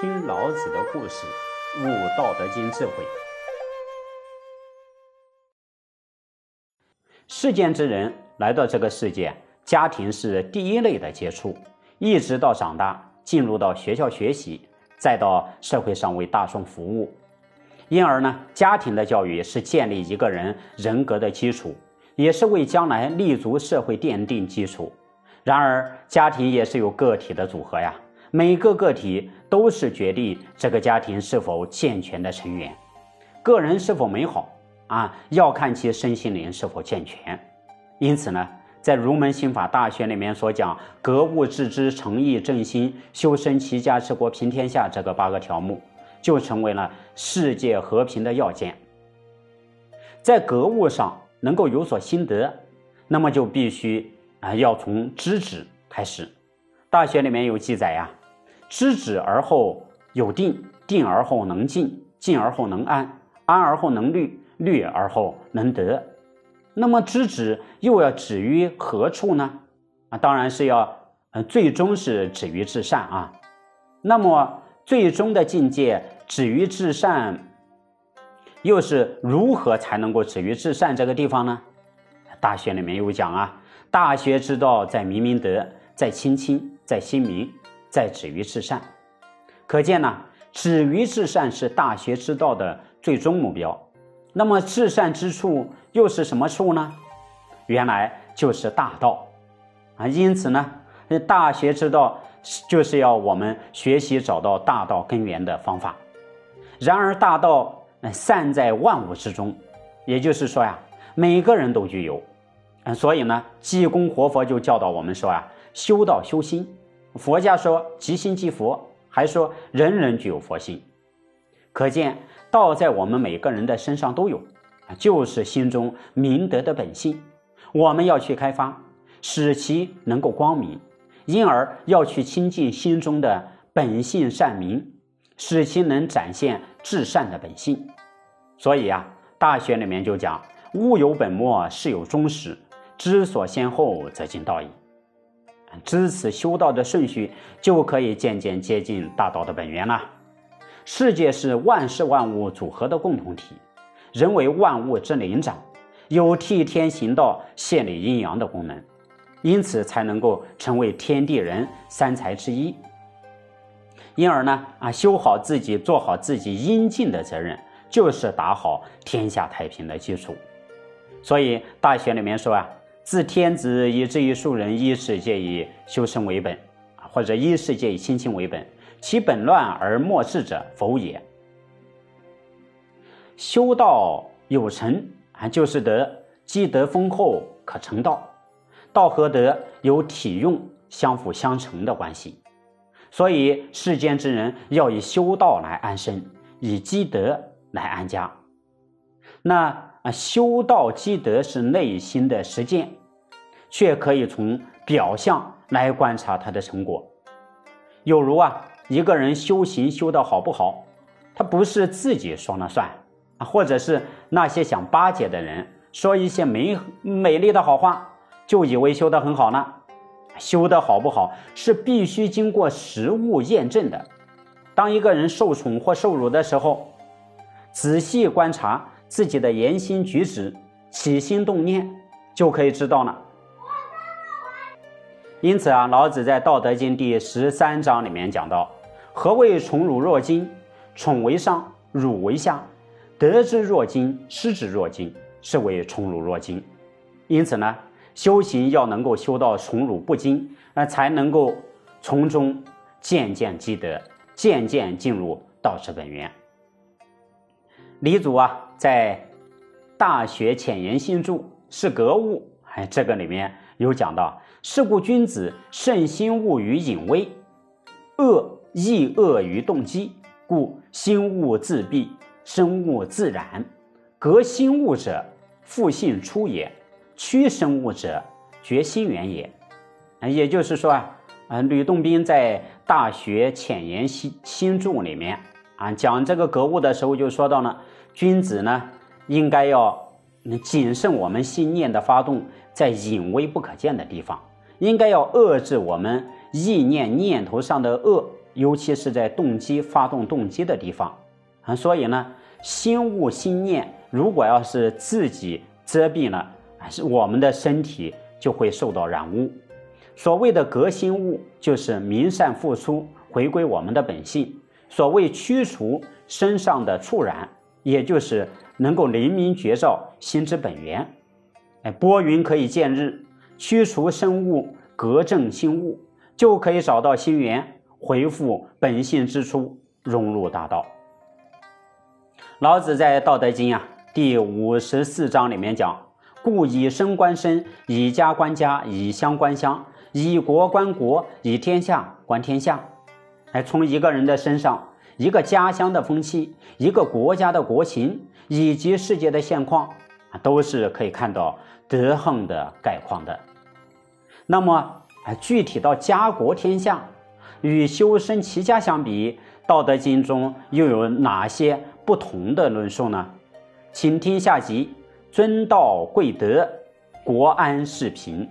听老子的故事，悟《道德经》智慧。世间之人来到这个世界，家庭是第一类的接触，一直到长大，进入到学校学习，再到社会上为大众服务。因而呢，家庭的教育是建立一个人人格的基础，也是为将来立足社会奠定基础。然而，家庭也是有个体的组合呀。每个个体都是决定这个家庭是否健全的成员，个人是否美好啊，要看其身心灵是否健全。因此呢，在《儒门心法大学》里面所讲“格物致知、诚意正心、修身齐家治国平天下”这个八个条目，就成为了世界和平的要件。在格物上能够有所心得，那么就必须啊，要从知止开始。大学里面有记载呀。知止而后有定，定而后能静，静而后能安，安而后能虑，虑而后能得。那么知止又要止于何处呢？啊，当然是要，呃，最终是止于至善啊。那么最终的境界止于至善，又是如何才能够止于至善这个地方呢？大学里面有讲啊，大学之道在明明德，在亲亲，在亲民。在止于至善，可见呢，止于至善是大学之道的最终目标。那么至善之处又是什么处呢？原来就是大道啊！因此呢，大学之道就是要我们学习找到大道根源的方法。然而大道散在万物之中，也就是说呀，每个人都具有。嗯，所以呢，济公活佛就教导我们说呀，修道修心。佛家说“即心即佛”，还说人人具有佛性，可见道在我们每个人的身上都有，就是心中明德的本性。我们要去开发，使其能够光明，因而要去亲近心中的本性善明，使其能展现至善的本性。所以啊，《大学》里面就讲：“物有本末，事有终始，知所先后，则近道矣。”知此修道的顺序，就可以渐渐接近大道的本源了。世界是万事万物组合的共同体，人为万物之灵长，有替天行道、献理阴阳的功能，因此才能够成为天地人三才之一。因而呢，啊，修好自己，做好自己应尽的责任，就是打好天下太平的基础。所以《大学》里面说啊。自天子以至于庶人，一世界以修身为本，或者一世界以亲亲为本，其本乱而末治者，否也。修道有成啊，就是德；积德丰厚，可成道。道和德有体用相辅相成的关系，所以世间之人要以修道来安身，以积德来安家。那啊，修道积德是内心的实践。却可以从表象来观察他的成果，有如啊，一个人修行修得好不好，他不是自己说了算啊，或者是那些想巴结的人说一些美美丽的好话，就以为修得很好呢。修得好不好是必须经过实物验证的。当一个人受宠或受辱的时候，仔细观察自己的言行举止、起心动念，就可以知道了。因此啊，老子在《道德经》第十三章里面讲到：“何谓宠辱若惊？宠为上，辱为下。得之若惊，失之若惊，是为宠辱若惊。”因此呢，修行要能够修到宠辱不惊，那才能够从中渐渐积德，渐渐进入道之本源。李祖啊，在《大学浅言新注·是格物》哎，这个里面有讲到。是故君子慎心物于隐微，恶亦恶于动机。故心物自闭，生物自然。革心物者，复性出也；屈生物者，绝心源也。啊，也就是说啊，啊，吕洞宾在《大学浅言新新注》里面啊，讲这个格物的时候，就说到了君子呢，应该要谨慎我们心念的发动，在隐微不可见的地方。应该要遏制我们意念念头上的恶，尤其是在动机发动动机的地方啊。所以呢，心物心念如果要是自己遮蔽了，是我们的身体就会受到染污。所谓的革新物，就是明善复出，回归我们的本性。所谓驱除身上的触染，也就是能够灵明觉照心之本源。哎，拨云可以见日，驱除生物，革正心物，就可以找到心源，回复本性之初，融入大道。老子在《道德经》啊第五十四章里面讲：“故以身观身，以家观家，以乡观乡。”以国观国，以天下观天下。哎，从一个人的身上，一个家乡的风气，一个国家的国情，以及世界的现况，啊，都是可以看到德行的概况的。那么，哎，具体到家国天下，与修身齐家相比，《道德经》中又有哪些不同的论述呢？请听下集：尊道贵德，国安世平。